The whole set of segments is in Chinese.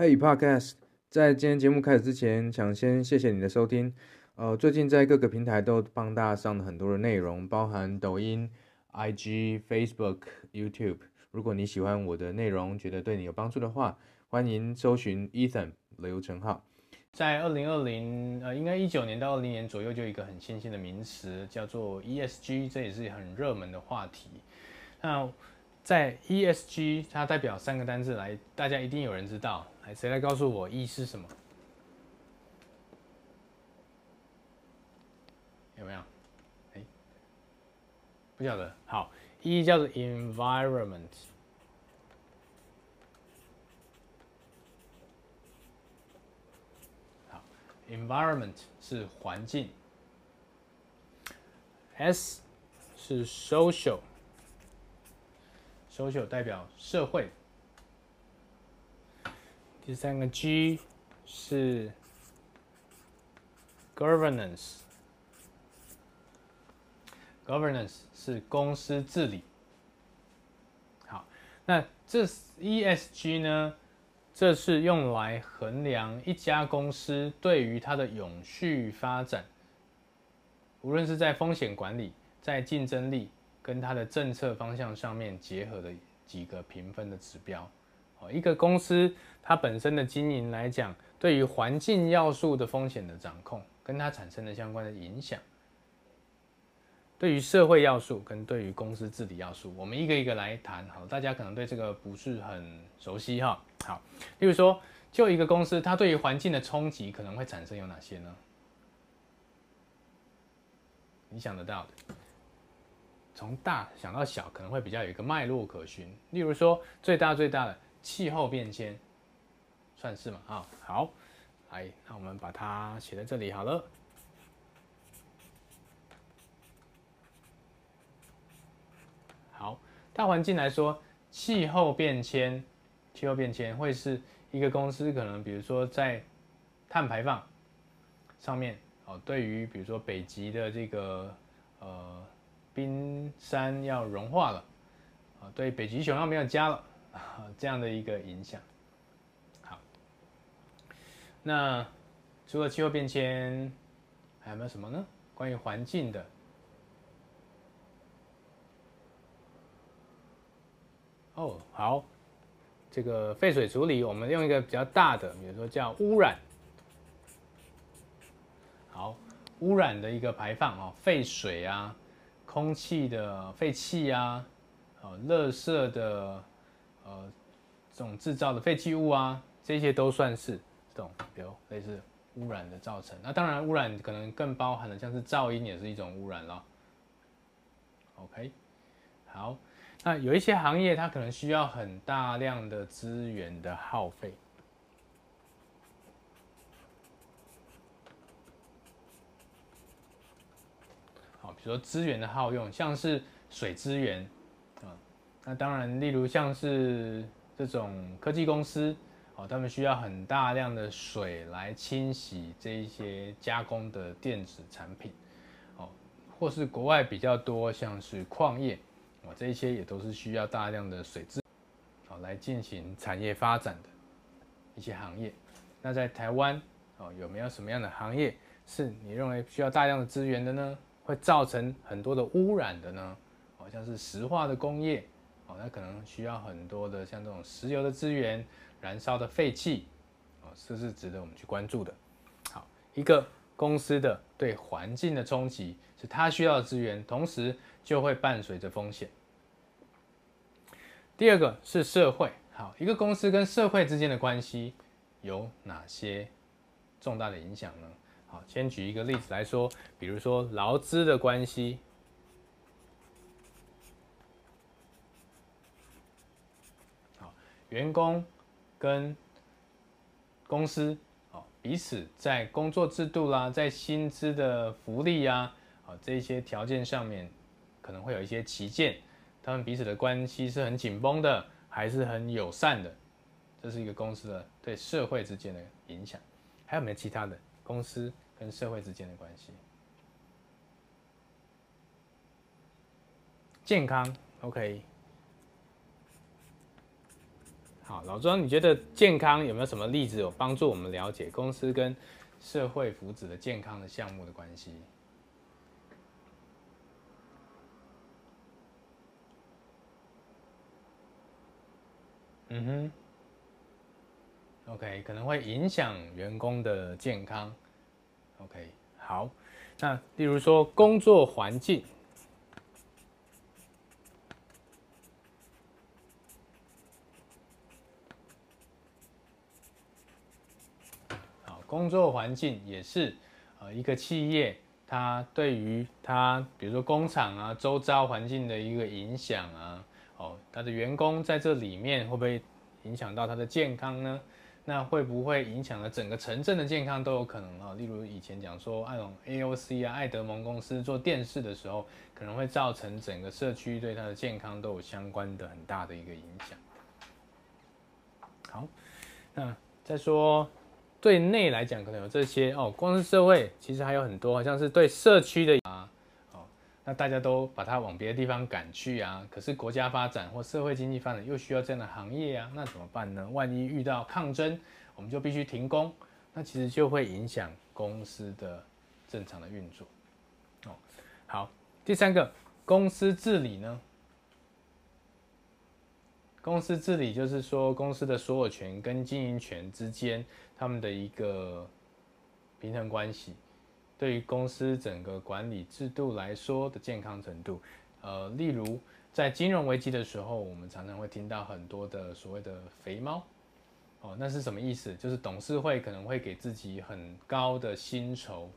Hey Podcast，在今天节目开始之前，想先谢谢你的收听。呃，最近在各个平台都帮大家上了很多的内容，包含抖音、IG、Facebook、YouTube。如果你喜欢我的内容，觉得对你有帮助的话，欢迎搜寻 Ethan 刘成浩。在二零二零，呃，应该一九年到二零年左右，就有一个很新兴的名词叫做 ESG，这也是很热门的话题。那在 ESG，它代表三个单字来，大家一定有人知道。谁来告诉我 E 是什么？有没有？哎，不晓得。好，E 叫做 environment。好，environment 是环境。S 是 social。social 代表社会，第三个 G 是 governance，governance 是公司治理。好，那这 ESG 呢？这是用来衡量一家公司对于它的永续发展，无论是在风险管理、在竞争力。跟它的政策方向上面结合的几个评分的指标，一个公司它本身的经营来讲，对于环境要素的风险的掌控，跟它产生的相关的影响，对于社会要素跟对于公司治理要素，我们一个一个来谈。好，大家可能对这个不是很熟悉哈。好，例如说，就一个公司，它对于环境的冲击可能会产生有哪些呢？你想得到的？从大想到小，可能会比较有一个脉络可循。例如说，最大最大的气候变迁，算是吗？啊，好，来，那我们把它写在这里好了。好，大环境来说，气候变迁，气候变迁会是一个公司可能，比如说在碳排放上面，哦，对于比如说北极的这个呃。冰山要融化了，啊，对北极熊要没有家了，这样的一个影响。好，那除了气候变迁，还有没有什么呢？关于环境的？哦，好，这个废水处理，我们用一个比较大的，比如说叫污染。好，污染的一个排放哦，废水啊。空气的废气啊，哦，垃圾的，呃，这种制造的废弃物啊，这些都算是这种，比如类似污染的造成。那当然，污染可能更包含了像是噪音，也是一种污染了。OK，好，那有一些行业它可能需要很大量的资源的耗费。好比如说资源的耗用，像是水资源，那当然，例如像是这种科技公司，哦，他们需要很大量的水来清洗这一些加工的电子产品，哦，或是国外比较多像是矿业，哦，这一些也都是需要大量的水资，哦，来进行产业发展的一些行业。那在台湾，哦，有没有什么样的行业是你认为需要大量的资源的呢？会造成很多的污染的呢，好像是石化的工业，那可能需要很多的像这种石油的资源、燃烧的废气，哦，这是值得我们去关注的。好，一个公司的对环境的冲击是它需要的资源，同时就会伴随着风险。第二个是社会，好，一个公司跟社会之间的关系有哪些重大的影响呢？好，先举一个例子来说，比如说劳资的关系，好，员工跟公司，好，彼此在工作制度啦，在薪资的福利呀，啊，这些条件上面可能会有一些歧见，他们彼此的关系是很紧绷的，还是很友善的？这是一个公司的对社会之间的影响，还有没有其他的？公司跟社会之间的关系，健康，OK，好，老庄，你觉得健康有没有什么例子有帮助我们了解公司跟社会福祉的健康的项目的关系？嗯哼，OK，可能会影响员工的健康。OK，好，那例如说工作环境，好，工作环境也是呃一个企业，它对于它比如说工厂啊周遭环境的一个影响啊。哦，它的员工在这里面会不会影响到他的健康呢？那会不会影响了整个城镇的健康都有可能啊？例如以前讲说，那种 AOC 啊，爱德蒙公司做电视的时候，可能会造成整个社区对他的健康都有相关的很大的一个影响。好，那再说对内来讲，可能有这些哦，光是社会其实还有很多，好像是对社区的啊。哦那大家都把它往别的地方赶去啊，可是国家发展或社会经济发展又需要这样的行业啊，那怎么办呢？万一遇到抗争，我们就必须停工，那其实就会影响公司的正常的运作。哦，好，第三个，公司治理呢？公司治理就是说公司的所有权跟经营权之间他们的一个平衡关系。对于公司整个管理制度来说的健康程度，呃，例如在金融危机的时候，我们常常会听到很多的所谓的“肥猫”，哦，那是什么意思？就是董事会可能会给自己很高的薪酬，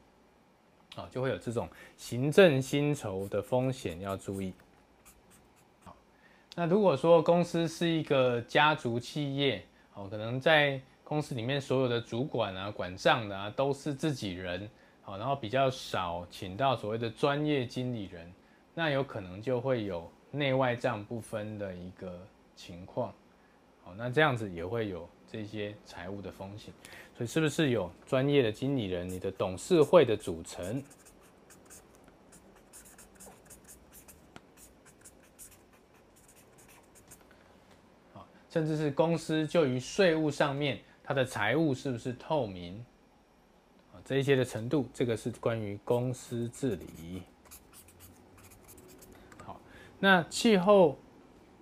啊，就会有这种行政薪酬的风险要注意。好，那如果说公司是一个家族企业，哦，可能在公司里面所有的主管啊、管账的啊都是自己人。好，然后比较少请到所谓的专业经理人，那有可能就会有内外账不分的一个情况。好，那这样子也会有这些财务的风险。所以是不是有专业的经理人？你的董事会的组成，甚至是公司就于税务上面，它的财务是不是透明？这一些的程度，这个是关于公司治理。好，那气候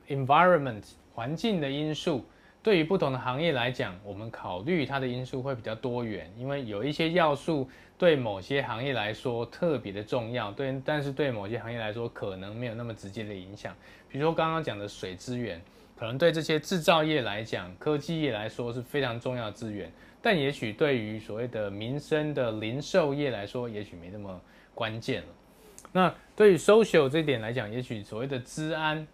environment 环境的因素，对于不同的行业来讲，我们考虑它的因素会比较多元，因为有一些要素对某些行业来说特别的重要，对，但是对某些行业来说可能没有那么直接的影响。比如说刚刚讲的水资源，可能对这些制造业来讲、科技业来说是非常重要资源。但也许对于所谓的民生的零售业来说，也许没那么关键了。那对于 social 这一点来讲，也许所谓的治安，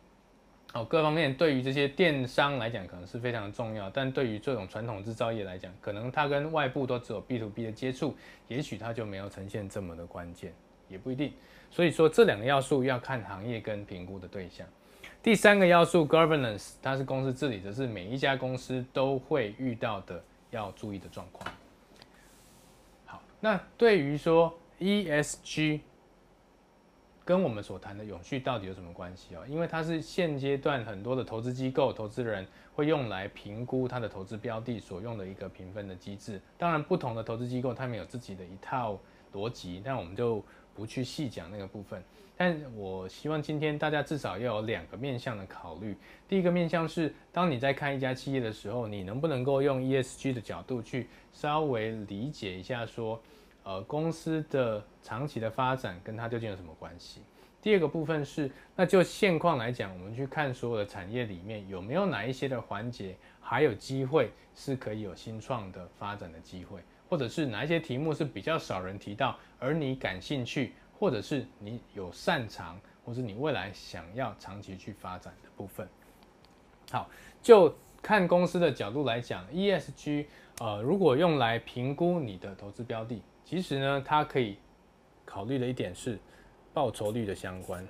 哦，各方面对于这些电商来讲，可能是非常重要。但对于这种传统制造业来讲，可能它跟外部都只有 B to B 的接触，也许它就没有呈现这么的关键，也不一定。所以说这两个要素要看行业跟评估的对象。第三个要素 governance，它是公司治理，的是每一家公司都会遇到的。要注意的状况。好，那对于说 ESG 跟我们所谈的永续到底有什么关系啊？因为它是现阶段很多的投资机构、投资人会用来评估它的投资标的所用的一个评分的机制。当然，不同的投资机构他们有自己的一套逻辑，但我们就不去细讲那个部分。但我希望今天大家至少要有两个面向的考虑。第一个面向是，当你在看一家企业的时候，你能不能够用 ESG 的角度去稍微理解一下，说，呃，公司的长期的发展跟它究竟有什么关系？第二个部分是，那就现况来讲，我们去看所有的产业里面有没有哪一些的环节还有机会是可以有新创的发展的机会，或者是哪一些题目是比较少人提到，而你感兴趣。或者是你有擅长，或是你未来想要长期去发展的部分。好，就看公司的角度来讲，ESG，呃，如果用来评估你的投资标的，其实呢，它可以考虑的一点是报酬率的相关。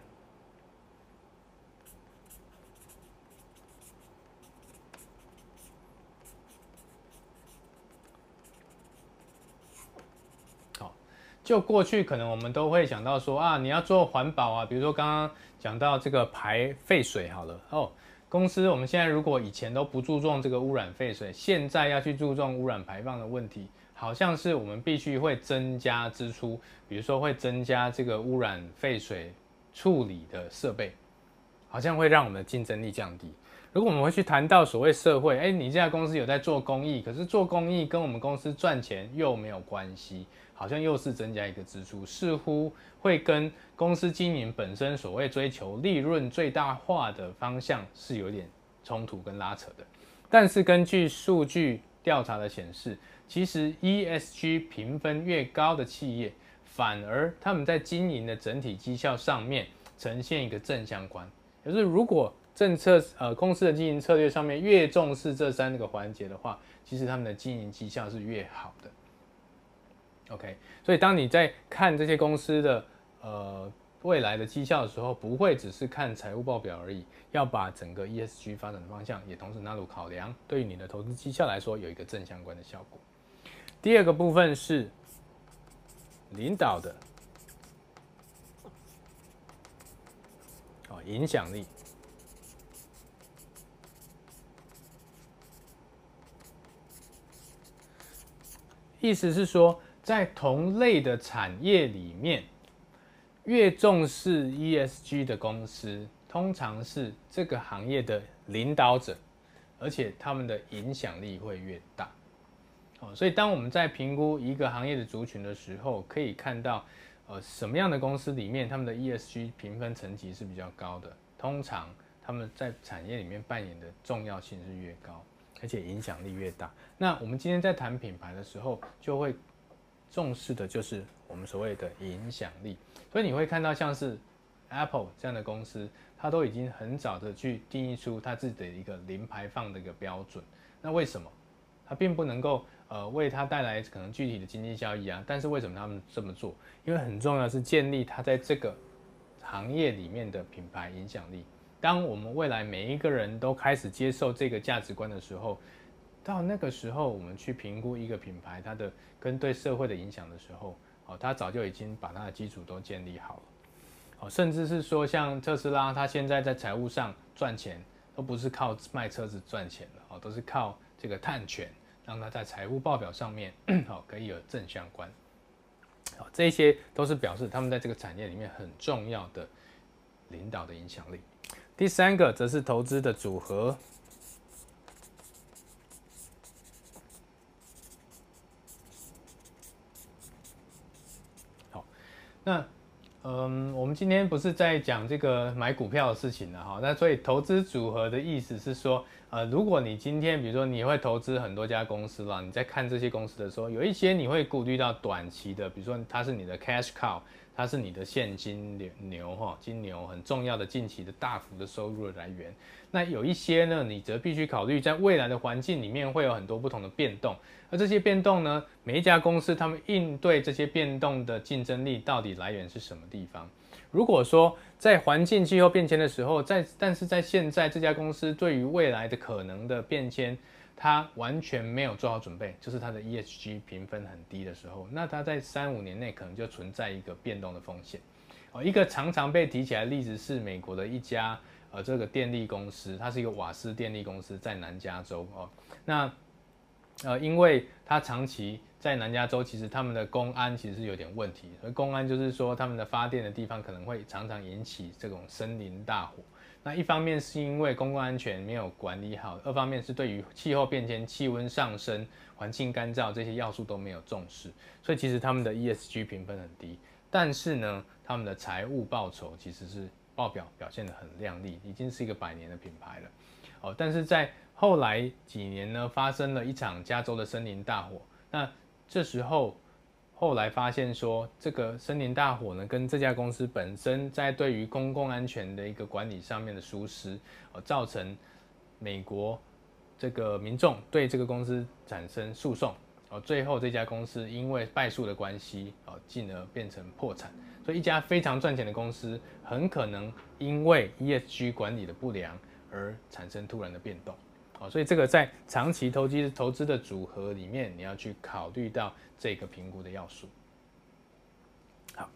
就过去可能我们都会想到说啊，你要做环保啊，比如说刚刚讲到这个排废水好了哦，公司我们现在如果以前都不注重这个污染废水，现在要去注重污染排放的问题，好像是我们必须会增加支出，比如说会增加这个污染废水处理的设备，好像会让我们的竞争力降低。如果我们会去谈到所谓社会，哎，你这家公司有在做公益，可是做公益跟我们公司赚钱又没有关系，好像又是增加一个支出，似乎会跟公司经营本身所谓追求利润最大化的方向是有点冲突跟拉扯的。但是根据数据调查的显示，其实 ESG 评分越高的企业，反而他们在经营的整体绩效上面呈现一个正相关，就是如果政策呃，公司的经营策略上面越重视这三个环节的话，其实他们的经营绩效是越好的。OK，所以当你在看这些公司的呃未来的绩效的时候，不会只是看财务报表而已，要把整个 ESG 发展的方向也同时纳入考量，对于你的投资绩效来说有一个正相关的效果。第二个部分是领导的哦，影响力。意思是说，在同类的产业里面，越重视 ESG 的公司，通常是这个行业的领导者，而且他们的影响力会越大。哦，所以当我们在评估一个行业的族群的时候，可以看到，呃，什么样的公司里面他们的 ESG 评分层级是比较高的，通常他们在产业里面扮演的重要性是越高。而且影响力越大，那我们今天在谈品牌的时候，就会重视的就是我们所谓的影响力。所以你会看到像是 Apple 这样的公司，它都已经很早的去定义出它自己的一个零排放的一个标准。那为什么？它并不能够呃为它带来可能具体的经济效益啊，但是为什么他们这么做？因为很重要的是建立它在这个行业里面的品牌影响力。当我们未来每一个人都开始接受这个价值观的时候，到那个时候，我们去评估一个品牌它的跟对社会的影响的时候，哦，它早就已经把它的基础都建立好了，哦，甚至是说像特斯拉，它现在在财务上赚钱，都不是靠卖车子赚钱的，哦，都是靠这个碳权，让它在财务报表上面，好，可以有正相关，好，这些都是表示他们在这个产业里面很重要的领导的影响力。第三个则是投资的组合。好，那嗯，我们今天不是在讲这个买股票的事情了哈。那所以投资组合的意思是说，呃，如果你今天比如说你会投资很多家公司了，你在看这些公司的时候，有一些你会顾虑到短期的，比如说它是你的 cash cow。它是你的现金流牛哈，金牛很重要的近期的大幅的收入的来源。那有一些呢，你则必须考虑在未来的环境里面会有很多不同的变动，而这些变动呢，每一家公司他们应对这些变动的竞争力到底来源是什么地方？如果说在环境气候变迁的时候，在但是在现在这家公司对于未来的可能的变迁。它完全没有做好准备，就是它的 ESG 评分很低的时候，那它在三五年内可能就存在一个变动的风险。哦，一个常常被提起来的例子是美国的一家呃这个电力公司，它是一个瓦斯电力公司，在南加州哦。那呃，因为它长期在南加州，其实他们的公安其实是有点问题，所以公安就是说他们的发电的地方可能会常常引起这种森林大火。那一方面是因为公共安全没有管理好，二方面是对于气候变迁、气温上升、环境干燥这些要素都没有重视，所以其实他们的 ESG 评分很低。但是呢，他们的财务报酬其实是报表表现得很亮丽，已经是一个百年的品牌了。哦，但是在后来几年呢，发生了一场加州的森林大火，那这时候。后来发现说，这个森林大火呢，跟这家公司本身在对于公共安全的一个管理上面的疏失，呃，造成美国这个民众对这个公司产生诉讼，哦，最后这家公司因为败诉的关系，哦，进而变成破产。所以一家非常赚钱的公司，很可能因为 ESG 管理的不良而产生突然的变动。哦，所以这个在长期投机投资的组合里面，你要去考虑到这个评估的要素。好，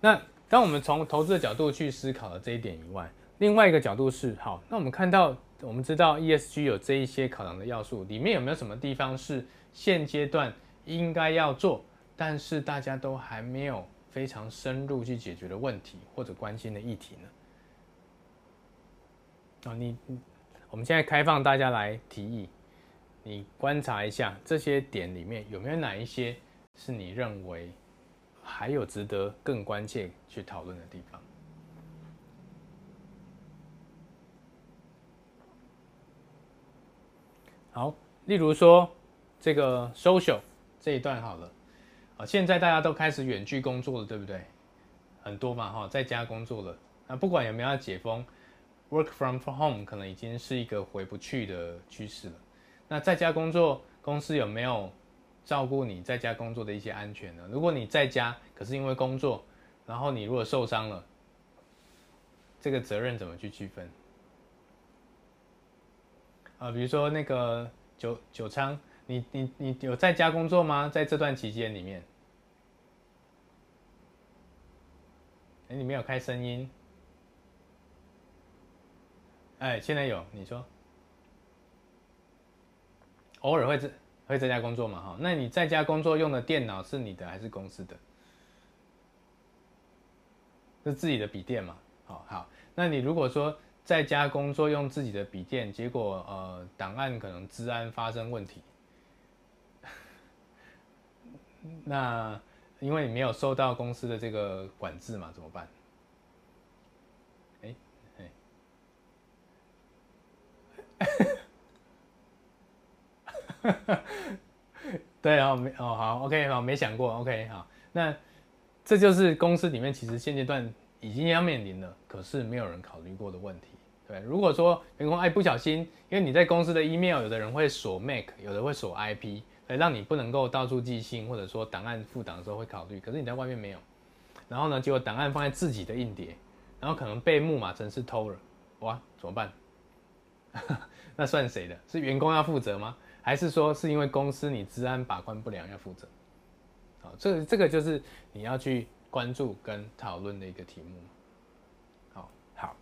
那当我们从投资的角度去思考了这一点以外，另外一个角度是，好，那我们看到，我们知道 ESG 有这一些考量的要素，里面有没有什么地方是现阶段应该要做，但是大家都还没有非常深入去解决的问题或者关心的议题呢？啊，你，我们现在开放大家来提议，你观察一下这些点里面有没有哪一些是你认为还有值得更关切去讨论的地方？好，例如说这个 social 这一段好了，啊，现在大家都开始远距工作了，对不对？很多嘛，哈，在家工作了。那不管有没有要解封，work from home 可能已经是一个回不去的趋势了。那在家工作，公司有没有照顾你在家工作的一些安全呢？如果你在家，可是因为工作，然后你如果受伤了，这个责任怎么去区分？啊，比如说那个九九仓，你你你有在家工作吗？在这段期间里面，哎，你没有开声音，哎，现在有，你说，偶尔会在会在家工作嘛？哈，那你在家工作用的电脑是你的还是公司的？是自己的笔电嘛？好好，那你如果说。在家工作用自己的笔电，结果呃档案可能治安发生问题，那因为你没有受到公司的这个管制嘛，怎么办？哎哎，哈 对啊，没哦好，OK 好，没想过，OK 好，那这就是公司里面其实现阶段已经要面临了，可是没有人考虑过的问题。对，如果说员工哎不小心，因为你在公司的 email，有的人会锁 MAC，有的会锁 IP，来让你不能够到处寄信，或者说档案附档的时候会考虑。可是你在外面没有，然后呢，结果档案放在自己的硬碟，然后可能被木马程式偷了，哇，怎么办？那算谁的？是员工要负责吗？还是说是因为公司你治安把关不良要负责？好，这这个就是你要去关注跟讨论的一个题目。好，好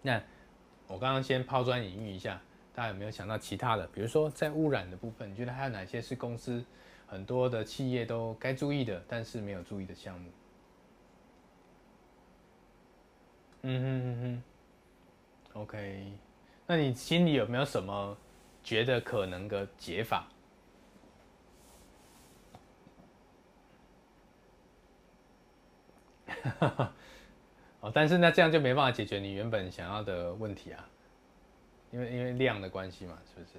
那我刚刚先抛砖引玉一下，大家有没有想到其他的？比如说在污染的部分，你觉得还有哪些是公司很多的企业都该注意的，但是没有注意的项目？嗯哼哼哼，OK，那你心里有没有什么觉得可能的解法？哈哈。哦，但是那这样就没办法解决你原本想要的问题啊，因为因为量的关系嘛，是不是？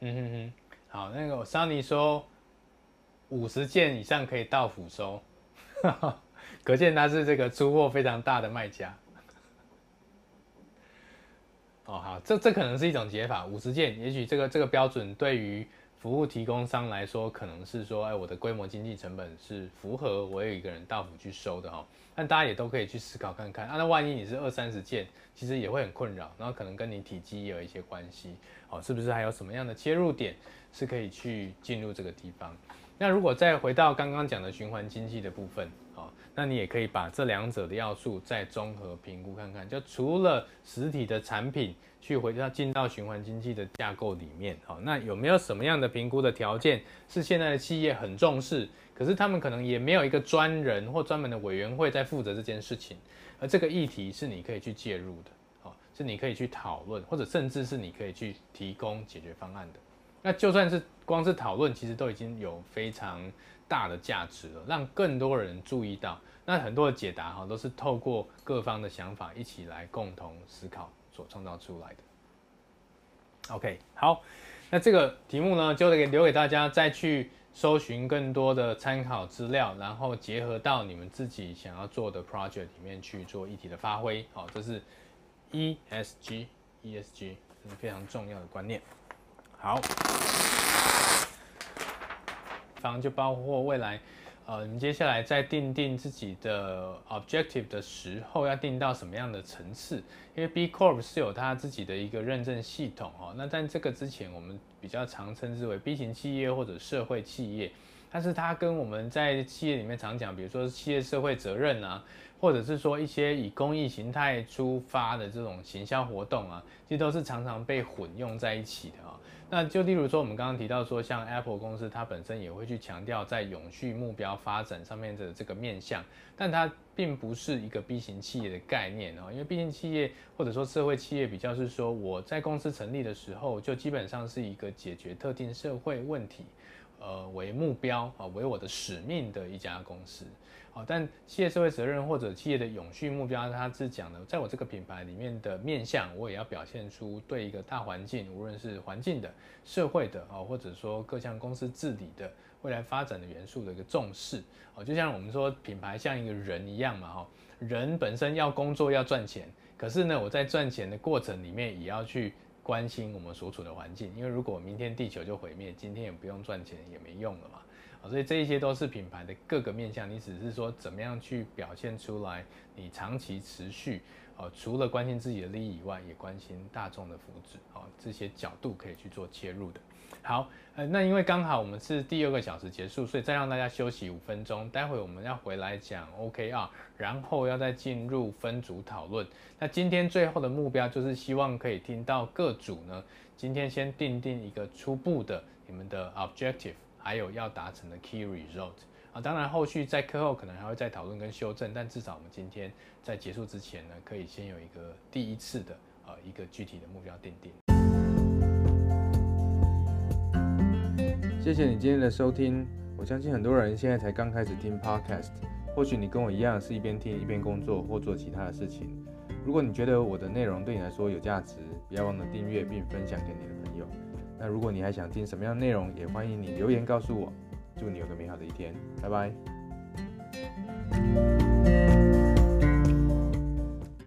嗯哼哼，好，那个桑尼说五十件以上可以到府收，可见他是这个出货非常大的卖家。哦，好，这这可能是一种解法，五十件，也许这个这个标准对于服务提供商来说，可能是说，哎，我的规模经济成本是符合我有一个人到府去收的哈。但大家也都可以去思考看看，啊，那万一你是二三十件，其实也会很困扰，然后可能跟你体积也有一些关系，哦，是不是还有什么样的切入点是可以去进入这个地方？那如果再回到刚刚讲的循环经济的部分。那你也可以把这两者的要素再综合评估看看，就除了实体的产品去回到进到循环经济的架构里面，好，那有没有什么样的评估的条件是现在的企业很重视，可是他们可能也没有一个专人或专门的委员会在负责这件事情，而这个议题是你可以去介入的，好，是你可以去讨论，或者甚至是你可以去提供解决方案的。那就算是光是讨论，其实都已经有非常大的价值了，让更多人注意到。那很多的解答哈，都是透过各方的想法一起来共同思考所创造出来的。OK，好，那这个题目呢，就给留给大家再去搜寻更多的参考资料，然后结合到你们自己想要做的 project 里面去做议题的发挥。好，这是 ESG，ESG 是非常重要的观念。好。方就包括未来，呃，你接下来在定定自己的 objective 的时候，要定到什么样的层次？因为 B Corp 是有它自己的一个认证系统哦。那在这个之前，我们比较常称之为 B 型企业或者社会企业，但是它跟我们在企业里面常讲，比如说企业社会责任啊，或者是说一些以公益形态出发的这种行销活动啊，其实都是常常被混用在一起的啊。那就例如说，我们刚刚提到说，像 Apple 公司，它本身也会去强调在永续目标发展上面的这个面向，但它并不是一个 B 型企业的概念哦，因为 B 型企业或者说社会企业比较是说，我在公司成立的时候，就基本上是一个解决特定社会问题，呃为目标啊为我的使命的一家公司。好，但企业社会责任或者企业的永续目标，它是讲的，在我这个品牌里面的面向，我也要表现出对一个大环境，无论是环境的、社会的啊，或者说各项公司治理的未来发展的元素的一个重视。哦，就像我们说品牌像一个人一样嘛，哈，人本身要工作要赚钱，可是呢，我在赚钱的过程里面也要去关心我们所处的环境，因为如果明天地球就毁灭，今天也不用赚钱也没用了嘛。所以这一些都是品牌的各个面向，你只是说怎么样去表现出来，你长期持续，哦，除了关心自己的利益以外，也关心大众的福祉，哦，这些角度可以去做切入的。好，呃，那因为刚好我们是第二个小时结束，所以再让大家休息五分钟，待会我们要回来讲 OKR，然后要再进入分组讨论。那今天最后的目标就是希望可以听到各组呢，今天先定定一个初步的你们的 objective。还有要达成的 key result 啊，当然后续在课后可能还会再讨论跟修正，但至少我们今天在结束之前呢，可以先有一个第一次的呃一个具体的目标订定。谢谢你今天的收听，我相信很多人现在才刚开始听 podcast，或许你跟我一样是一边听一边工作或做其他的事情。如果你觉得我的内容对你来说有价值，不要忘了订阅并分享给你的朋友。那如果你还想听什么样的内容，也欢迎你留言告诉我。祝你有个美好的一天，拜拜。